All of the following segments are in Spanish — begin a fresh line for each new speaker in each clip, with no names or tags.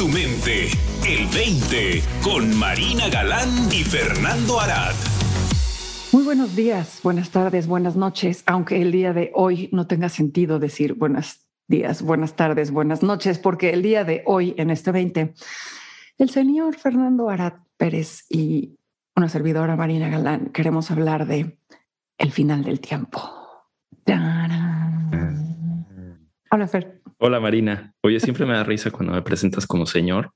tu mente. El 20 con Marina Galán y Fernando Arad.
Muy buenos días, buenas tardes, buenas noches, aunque el día de hoy no tenga sentido decir buenos días, buenas tardes, buenas noches, porque el día de hoy, en este 20, el señor Fernando Arad Pérez y una servidora Marina Galán queremos hablar de el final del tiempo. Hola, Fer.
Hola, Marina. Oye, siempre me da risa cuando me presentas como señor,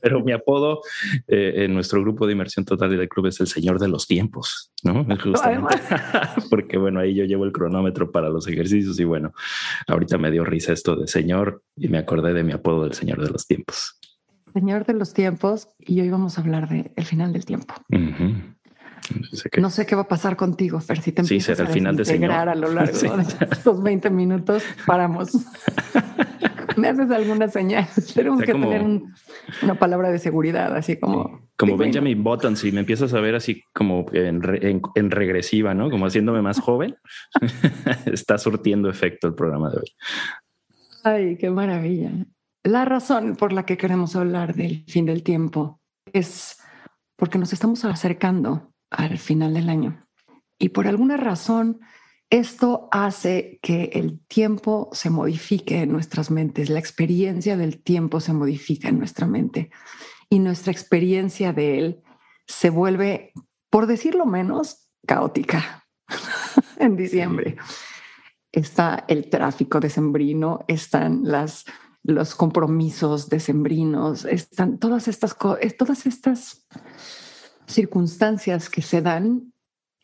pero mi apodo eh, en nuestro grupo de inmersión total y del club es el señor de los tiempos, ¿no? Justamente. Porque, bueno, ahí yo llevo el cronómetro para los ejercicios y, bueno, ahorita me dio risa esto de señor y me acordé de mi apodo del señor de los tiempos.
Señor de los tiempos, y hoy vamos a hablar de el final del tiempo. No sé qué va a pasar contigo, Fer, si te
sí, será el final de
señor. a lo largo de estos 20 minutos, paramos. Me haces alguna señal. Tenemos que tener una palabra de seguridad, así como...
Como Benjamin Button, si me empiezas a ver así como en, en regresiva, ¿no? Como haciéndome más joven, está surtiendo efecto el programa de hoy.
Ay, qué maravilla. La razón por la que queremos hablar del fin del tiempo es porque nos estamos acercando al final del año. Y por alguna razón, esto hace que el tiempo se modifique en nuestras mentes, la experiencia del tiempo se modifica en nuestra mente y nuestra experiencia de él se vuelve, por decirlo menos, caótica en diciembre. Está el tráfico decembrino, están las, los compromisos decembrinos, están todas estas, todas estas circunstancias que se dan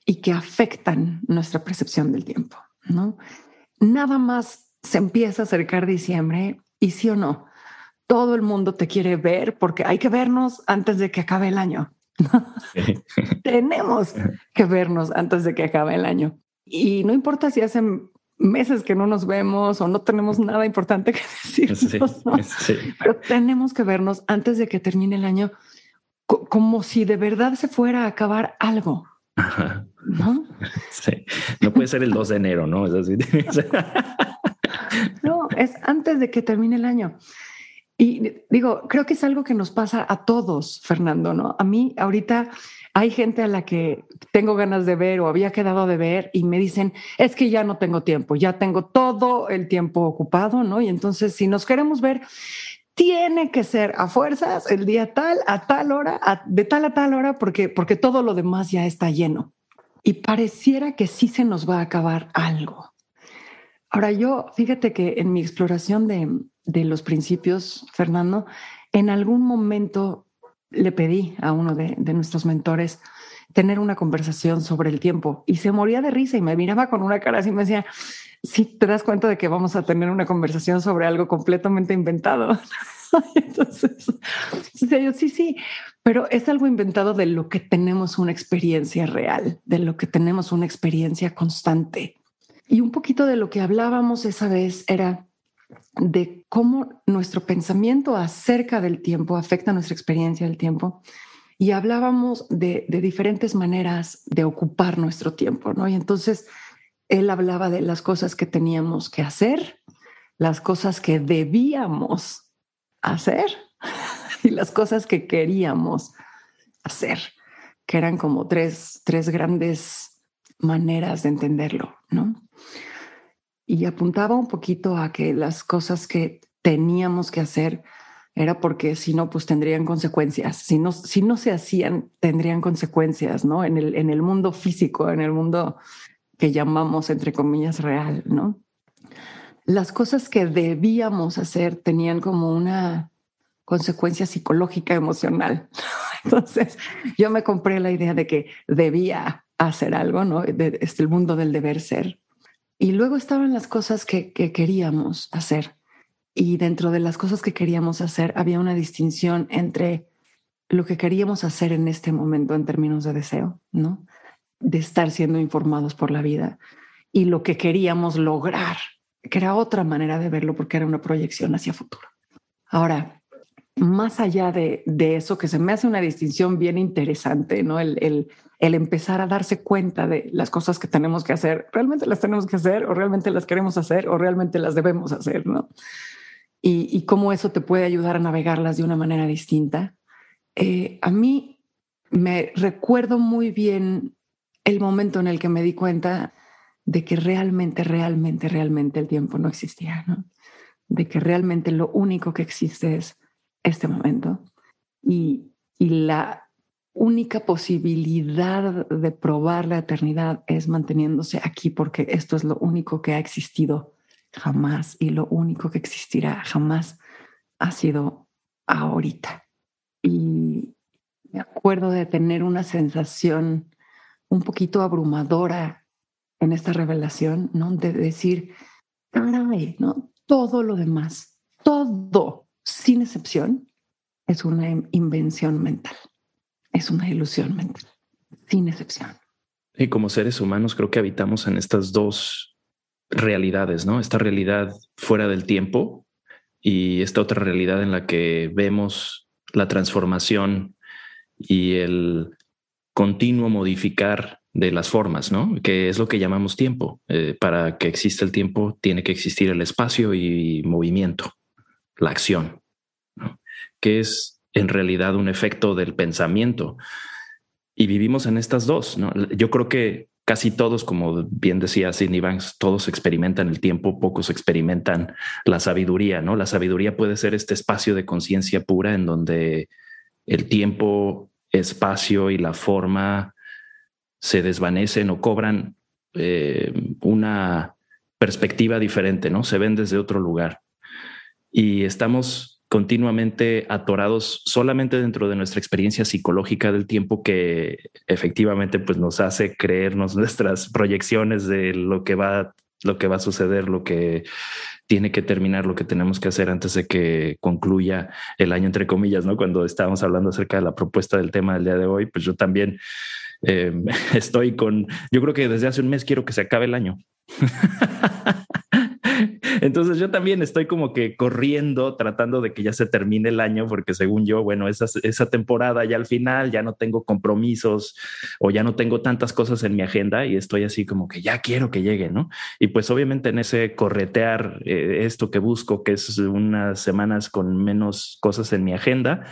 y que afectan nuestra percepción del tiempo, ¿no? Nada más se empieza a acercar diciembre y sí o no, todo el mundo te quiere ver porque hay que vernos antes de que acabe el año. Tenemos que vernos antes de que acabe el año. Y no importa si hacen meses que no nos vemos o no tenemos nada importante que decir, pero tenemos que vernos antes de que termine el año como si de verdad se fuera a acabar algo. ¿No?
Sí. No puede ser el 2 de enero, ¿no? Es así.
no, es antes de que termine el año. Y digo, creo que es algo que nos pasa a todos, Fernando, ¿no? A mí ahorita hay gente a la que tengo ganas de ver o había quedado de ver y me dicen, es que ya no tengo tiempo, ya tengo todo el tiempo ocupado, ¿no? Y entonces si nos queremos ver, tiene que ser a fuerzas el día tal, a tal hora, de tal a tal hora, porque, porque todo lo demás ya está lleno. Y pareciera que sí se nos va a acabar algo. Ahora yo, fíjate que en mi exploración de, de los principios, Fernando, en algún momento le pedí a uno de, de nuestros mentores tener una conversación sobre el tiempo y se moría de risa y me miraba con una cara así y me decía, sí te das cuenta de que vamos a tener una conversación sobre algo completamente inventado. Entonces, yo, sí, sí, pero es algo inventado de lo que tenemos una experiencia real, de lo que tenemos una experiencia constante. Y un poquito de lo que hablábamos esa vez era de cómo nuestro pensamiento acerca del tiempo afecta nuestra experiencia del tiempo. Y hablábamos de, de diferentes maneras de ocupar nuestro tiempo, ¿no? Y entonces, él hablaba de las cosas que teníamos que hacer, las cosas que debíamos hacer y las cosas que queríamos hacer, que eran como tres, tres grandes maneras de entenderlo, ¿no? Y apuntaba un poquito a que las cosas que teníamos que hacer era porque si no, pues tendrían consecuencias. Si no, si no se hacían, tendrían consecuencias, ¿no? En el, en el mundo físico, en el mundo que llamamos, entre comillas, real, ¿no? Las cosas que debíamos hacer tenían como una consecuencia psicológica, emocional. Entonces, yo me compré la idea de que debía hacer algo, ¿no? De, este, el mundo del deber ser. Y luego estaban las cosas que queríamos hacer. Y dentro de las cosas que queríamos hacer había una distinción entre lo que queríamos hacer en este momento en términos de deseo, ¿no? de estar siendo informados por la vida y lo que queríamos lograr, que era otra manera de verlo porque era una proyección hacia futuro. Ahora, más allá de, eso, que se me hace una distinción bien interesante, ¿no? El, el, el, empezar a darse cuenta de las cosas que tenemos que hacer, realmente las tenemos que hacer o realmente las queremos hacer o realmente las debemos hacer, ¿no? Y, cómo eso te puede ayudar a navegarlas de una manera distinta. Eh, a mí me recuerdo muy bien el momento en el que me di cuenta de que realmente, realmente, realmente el tiempo no existía, ¿no? De que realmente lo único que existe es este momento. Y, y la única posibilidad de probar la eternidad es manteniéndose aquí, porque esto es lo único que ha existido jamás y lo único que existirá jamás ha sido ahorita. Y me acuerdo de tener una sensación un poquito abrumadora en esta revelación, ¿no? De decir, caray, ¿no? Todo lo demás, todo, sin excepción, es una invención mental, es una ilusión mental, sin excepción.
Y como seres humanos creo que habitamos en estas dos realidades, ¿no? Esta realidad fuera del tiempo y esta otra realidad en la que vemos la transformación y el continuo modificar de las formas, ¿no? Que es lo que llamamos tiempo. Eh, para que exista el tiempo tiene que existir el espacio y movimiento, la acción, que es en realidad un efecto del pensamiento. Y vivimos en estas dos, ¿no? Yo creo que casi todos, como bien decía Sidney Banks, todos experimentan el tiempo, pocos experimentan la sabiduría, ¿no? La sabiduría puede ser este espacio de conciencia pura en donde el tiempo, espacio y la forma se desvanecen o cobran eh, una perspectiva diferente, ¿no? Se ven desde otro lugar. Y estamos continuamente atorados solamente dentro de nuestra experiencia psicológica del tiempo que efectivamente pues nos hace creernos nuestras proyecciones de lo que va lo que va a suceder, lo que tiene que terminar, lo que tenemos que hacer antes de que concluya el año, entre comillas, ¿no? Cuando estábamos hablando acerca de la propuesta del tema del día de hoy, pues yo también eh, estoy con, yo creo que desde hace un mes quiero que se acabe el año. Entonces yo también estoy como que corriendo, tratando de que ya se termine el año, porque según yo, bueno, esa, esa temporada ya al final ya no tengo compromisos o ya no tengo tantas cosas en mi agenda y estoy así como que ya quiero que llegue, ¿no? Y pues obviamente en ese corretear eh, esto que busco, que es unas semanas con menos cosas en mi agenda,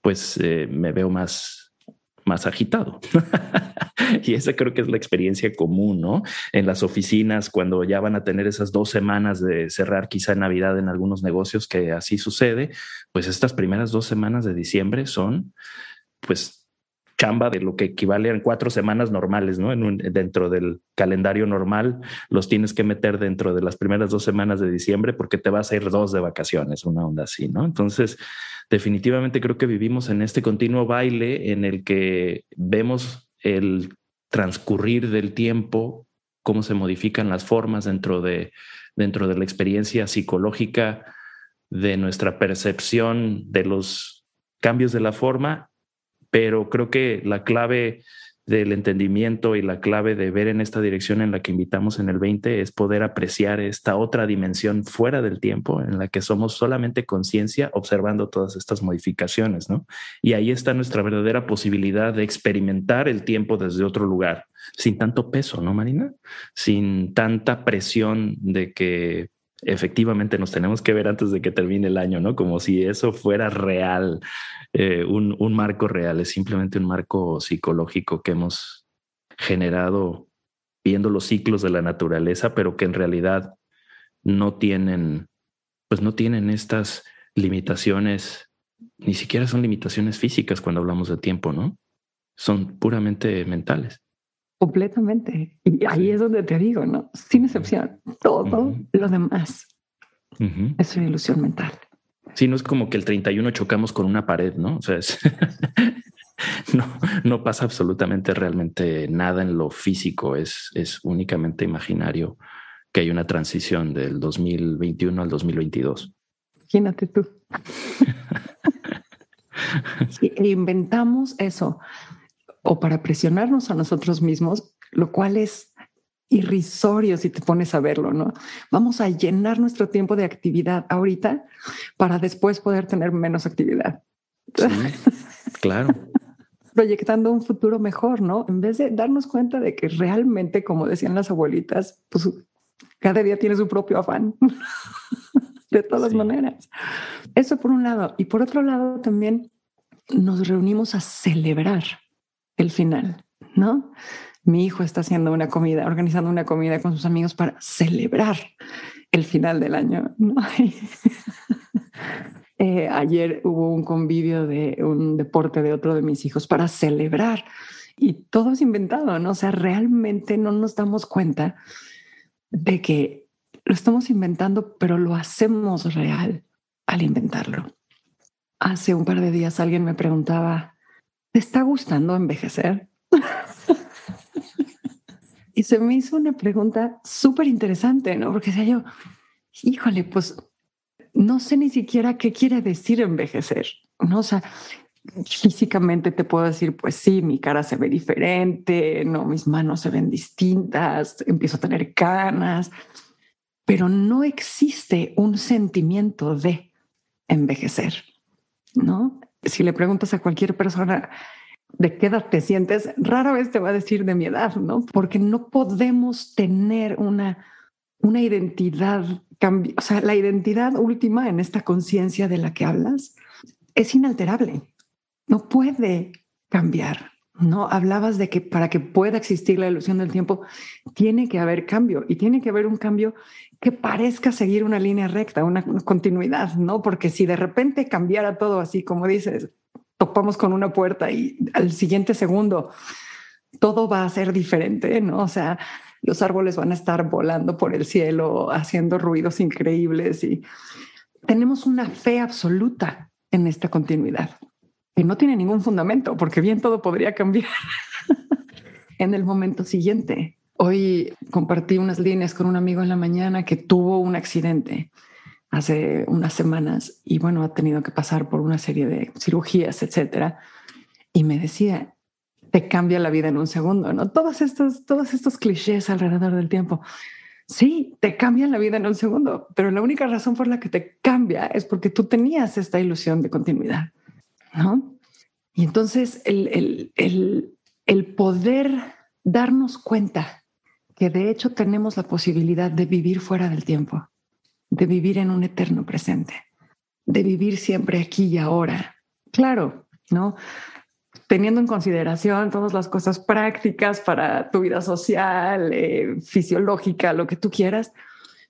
pues eh, me veo más más agitado. y esa creo que es la experiencia común, ¿no? En las oficinas, cuando ya van a tener esas dos semanas de cerrar quizá Navidad en algunos negocios, que así sucede, pues estas primeras dos semanas de diciembre son, pues, chamba de lo que equivale a cuatro semanas normales, ¿no? En dentro del calendario normal, los tienes que meter dentro de las primeras dos semanas de diciembre porque te vas a ir dos de vacaciones, una onda así, ¿no? Entonces, definitivamente creo que vivimos en este continuo baile en el que vemos el transcurrir del tiempo, cómo se modifican las formas dentro de, dentro de la experiencia psicológica, de nuestra percepción de los cambios de la forma, pero creo que la clave del entendimiento y la clave de ver en esta dirección en la que invitamos en el 20 es poder apreciar esta otra dimensión fuera del tiempo en la que somos solamente conciencia observando todas estas modificaciones, ¿no? Y ahí está nuestra verdadera posibilidad de experimentar el tiempo desde otro lugar, sin tanto peso, ¿no, Marina? Sin tanta presión de que efectivamente nos tenemos que ver antes de que termine el año, ¿no? Como si eso fuera real, eh, un, un, marco real, es simplemente un marco psicológico que hemos generado viendo los ciclos de la naturaleza, pero que en realidad no tienen, pues no tienen estas limitaciones, ni siquiera son limitaciones físicas cuando hablamos de tiempo, ¿no? Son puramente mentales.
Completamente. Y ahí es donde te digo, ¿no? Sin excepción, todo lo demás es una ilusión mental.
Sí, no es como que el 31 chocamos con una pared, ¿no? O sea, no, no pasa absolutamente realmente nada en lo físico, es, es únicamente imaginario que hay una transición del 2021 al 2022.
Imagínate tú. e inventamos eso o para presionarnos a nosotros mismos, lo cual es irrisorio si te pones a verlo, ¿no? Vamos a llenar nuestro tiempo de actividad ahorita para después poder tener menos actividad.
claro.
Proyectando un futuro mejor, ¿no? En vez de darnos cuenta de que realmente, como decían las abuelitas, pues cada día tiene su propio afán. de todas maneras. Eso por un lado. Y por otro lado también nos reunimos a celebrar el final, ¿no? Mi hijo está haciendo una comida, organizando una comida con sus amigos para celebrar el final del año. Eh, ayer hubo un convivio de un deporte de otro de mis hijos para celebrar y todo es inventado, ¿no? O sea, realmente no nos damos cuenta de que lo estamos inventando, pero lo hacemos real al inventarlo. Hace un par de días alguien me preguntaba, ¿te está gustando envejecer? y se me hizo una pregunta súper interesante, ¿no? Porque decía yo, híjole, pues no sé ni siquiera qué quiere decir envejecer, ¿no? O sea, físicamente te puedo decir, pues sí, mi cara se ve diferente, no, mis manos se ven distintas, empiezo a tener canas, pero no existe un sentimiento de envejecer, ¿no? Si le preguntas a cualquier persona de qué edad te sientes, rara vez te va a decir de mi edad, ¿no? Porque no podemos tener una, una identidad, o sea, la identidad última en esta conciencia de la que hablas es inalterable no puede cambiar. No hablabas de que para que pueda existir la ilusión del tiempo, tiene que haber cambio y tiene que haber un cambio que parezca seguir una línea recta, una, continuidad, no? Porque si de repente cambiara todo así, como dices, topamos con una puerta y al siguiente segundo todo va a ser diferente, no? O sea, los árboles van a estar volando por el cielo, haciendo ruidos increíbles y tenemos una fe absoluta en esta continuidad que no tiene ningún fundamento, porque bien todo podría cambiar en el momento siguiente. Hoy compartí unas líneas con un amigo en la mañana que tuvo un accidente hace unas semanas y bueno, ha tenido que pasar por una serie de cirugías, etcétera. Y me decía, te cambia la vida en un segundo, ¿no? Todos estos, todos estos clichés alrededor del tiempo. Sí, te cambian la vida en un segundo, pero la única razón por la que te cambia es porque tú tenías esta ilusión de continuidad. ¿no? Y entonces el, el, poder darnos cuenta que de hecho tenemos la posibilidad de vivir fuera del tiempo, de vivir en un eterno presente, de vivir siempre aquí y ahora. Claro, ¿no? Teniendo en consideración todas las cosas prácticas para tu vida social, eh, fisiológica, lo que tú quieras,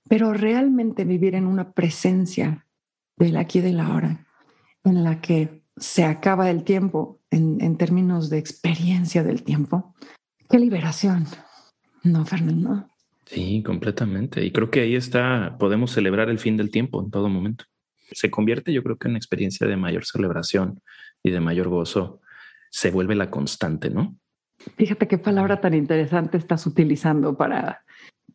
pero realmente vivir en una presencia del aquí y del ahora, en la que se acaba el tiempo en, términos de experiencia del tiempo. Qué liberación, ¿no, Fernando?
Sí, completamente. Y creo que ahí está, podemos celebrar el fin del tiempo en todo momento. Se convierte, yo creo que en una experiencia de mayor celebración y de mayor gozo. Se vuelve la constante, ¿no?
Fíjate qué palabra tan interesante estás utilizando para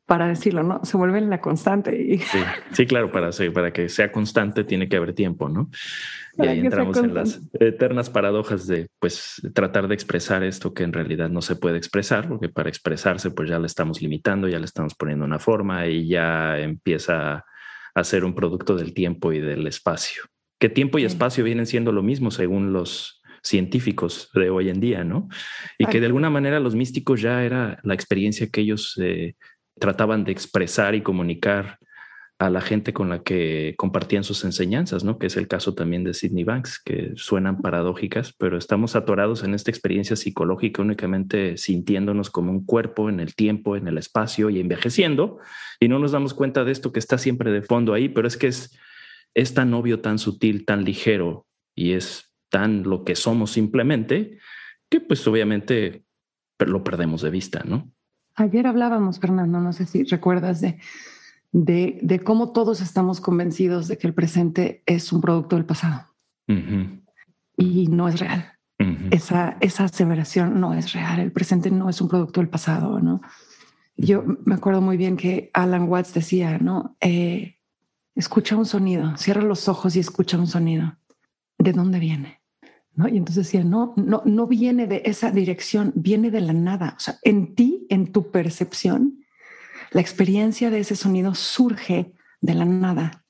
para decirlo, ¿no? Se vuelve la constante. Y...
Sí, claro, para, para que sea constante tiene que haber tiempo, ¿no? Y ahí entramos en las eternas paradojas de, pues, tratar de expresar esto que en realidad no se puede expresar, porque para expresarse, pues ya le estamos limitando, ya le estamos poniendo una forma y ya empieza a ser un producto del tiempo y del espacio. Que tiempo y espacio vienen siendo lo mismo según los científicos de hoy en día, ¿no? Y que de alguna manera los místicos ya era la experiencia que ellos eh, trataban de expresar y comunicar a la gente con la que compartían sus enseñanzas, ¿no? Que es el caso también de Sidney Banks, que suenan paradójicas, pero estamos atorados en esta experiencia psicológica únicamente sintiéndonos como un cuerpo en el tiempo, en el espacio y envejeciendo, y no nos damos cuenta de esto que está siempre de fondo ahí, pero es que es, es tan obvio, tan sutil, tan ligero y es tan lo que somos simplemente, que pues obviamente lo perdemos de vista, ¿no?
Ayer hablábamos, Fernando, no sé si recuerdas de, de, cómo todos estamos convencidos de que el presente es un producto del pasado. Y no es real. esa, esa aseveración no es real. El presente no es un producto del pasado, ¿no? Yo me acuerdo muy bien que Alan Watts decía, ¿no? Eh, escucha un sonido, cierra los ojos y escucha un sonido. ¿De dónde viene? Y entonces decía, no, no, no viene de esa dirección, viene de la nada. O sea, en ti, en tu percepción, la experiencia de ese sonido surge de la nada.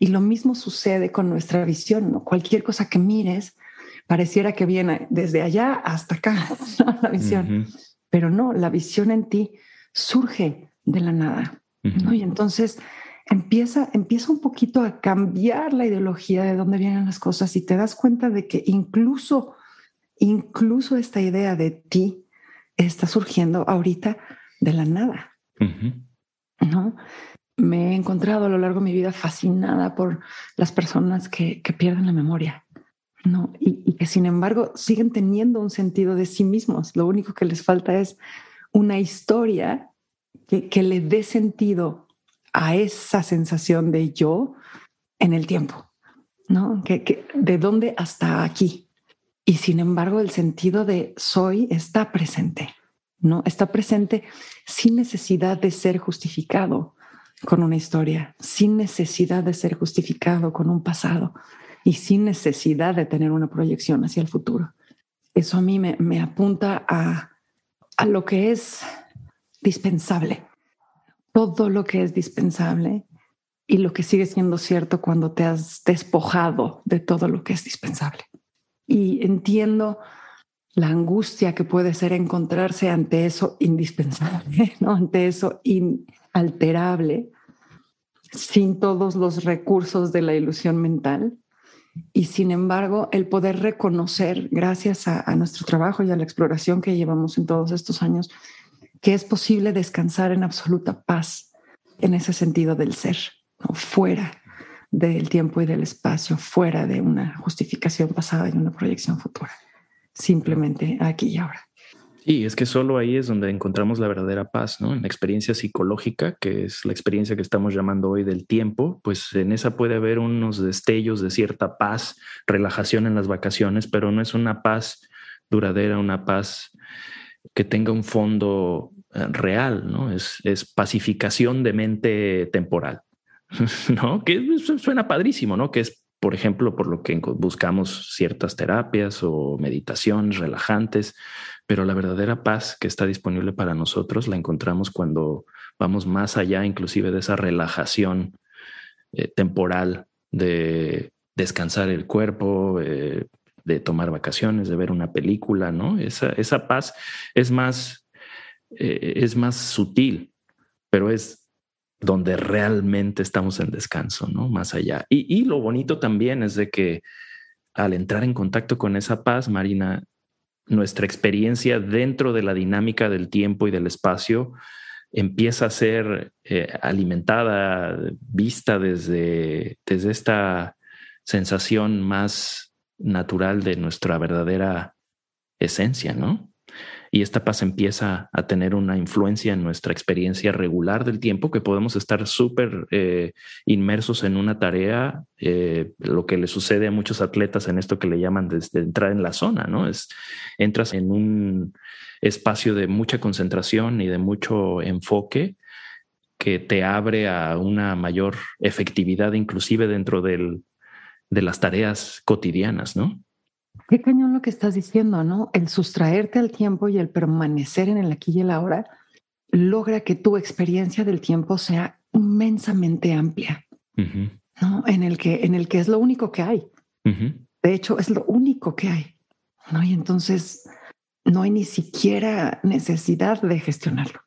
Y lo mismo sucede con nuestra visión, ¿no? Cualquier cosa que mires pareciera que viene desde allá hasta acá, la visión. Pero no, la visión en ti surge de la nada, ¿no? Y entonces empieza, empieza un poquito a cambiar la ideología de dónde vienen las cosas y te das cuenta de que incluso, incluso esta idea de ti está surgiendo ahorita de la nada. ¿No? Me he encontrado a lo largo de mi vida fascinada por las personas que, que pierden la memoria. ¿no? Y, y, que sin embargo siguen teniendo un sentido de sí mismos. Lo único que les falta es una historia que, que le dé sentido a esa sensación de yo en el tiempo, ¿no? De dónde hasta aquí. Y sin embargo, el sentido de soy está presente, ¿no? Está presente sin necesidad de ser justificado con una historia, sin necesidad de ser justificado con un pasado y sin necesidad de tener una proyección hacia el futuro. Eso a mí me, me apunta a, a lo que es dispensable, todo lo que es dispensable y lo que sigue siendo cierto cuando te has despojado de todo lo que es dispensable. Y entiendo la angustia que puede ser encontrarse ante eso indispensable, ¿no? ante eso inalterable, sin todos los recursos de la ilusión mental. Y sin embargo, el poder reconocer, gracias a, a nuestro trabajo y a la exploración que llevamos en todos estos años, que es posible descansar en absoluta paz en ese sentido del ser, fuera del tiempo y del espacio, fuera de una justificación pasada y una proyección futura, simplemente aquí y ahora.
Y es que solo ahí es donde encontramos la verdadera paz, ¿no? En la experiencia psicológica, que es la experiencia que estamos llamando hoy del tiempo, pues en esa puede haber unos destellos de cierta paz, relajación en las vacaciones, pero no es una paz duradera, una paz que tenga un fondo real, ¿no? Es, es pacificación de mente temporal, ¿no? Que suena padrísimo, ¿no? Que es, por ejemplo, por lo que buscamos ciertas terapias o meditaciones relajantes, pero la verdadera paz que está disponible para nosotros la encontramos cuando vamos más allá inclusive de esa relajación eh, temporal de descansar el cuerpo, eh, de tomar vacaciones, de ver una película, ¿no? Esa, esa paz es más, eh, es más sutil, pero es donde realmente estamos en descanso, ¿no? Más allá. Y, lo bonito también es de que al entrar en contacto con esa paz, Marina, nuestra experiencia dentro de la dinámica del tiempo y del espacio empieza a ser eh, alimentada, vista desde, desde esta sensación más natural de nuestra verdadera esencia, ¿no? Y esta paz empieza a tener una influencia en nuestra experiencia regular del tiempo, que podemos estar súper eh, inmersos en una tarea, eh, lo que le sucede a muchos atletas en esto que le llaman desde entrar en la zona, ¿no? Es, entras en un espacio de mucha concentración y de mucho enfoque que te abre a una mayor efectividad, inclusive dentro del, de las tareas cotidianas, ¿no?
Qué cañón lo que estás diciendo, ¿no? El sustraerte al tiempo y el permanecer en el aquí y el ahora logra que tu experiencia del tiempo sea inmensamente amplia, ¿no? En el, que, en el que es lo único que hay. De hecho, es lo único que hay, ¿no? Y entonces no hay ni siquiera necesidad de gestionarlo.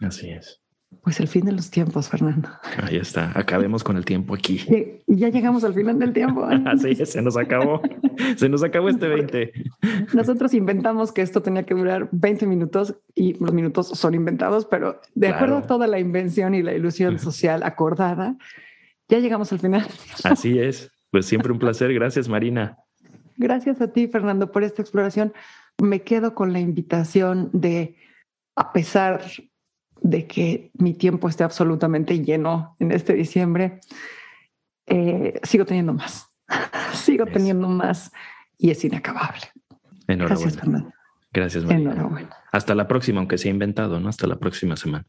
Así es.
Pues el fin de los tiempos, Fernando.
Ahí está. Acabemos con el tiempo aquí.
Y ya llegamos al final del tiempo.
Así se nos acabó. Se nos acabó este 20.
Nosotros inventamos que esto tenía que durar 20 minutos y los minutos son inventados, pero de acuerdo a toda la invención y la ilusión social acordada, ya llegamos al final.
Así es. Pues siempre un placer. Gracias, Marina.
Gracias a ti, Fernando, por esta exploración. Me quedo con la invitación de, a pesar de que mi tiempo esté absolutamente lleno en este diciembre, eh, sigo teniendo más, sigo teniendo más y es inacabable.
Gracias, Fernando. Gracias, María. Enhorabuena. Hasta la próxima, aunque sea inventado, ¿no? Hasta la próxima semana.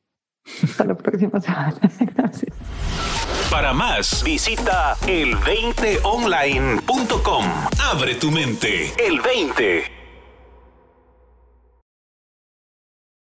Hasta la próxima semana. Gracias.
Para más, visita el20online.com. Abre tu mente. El 20.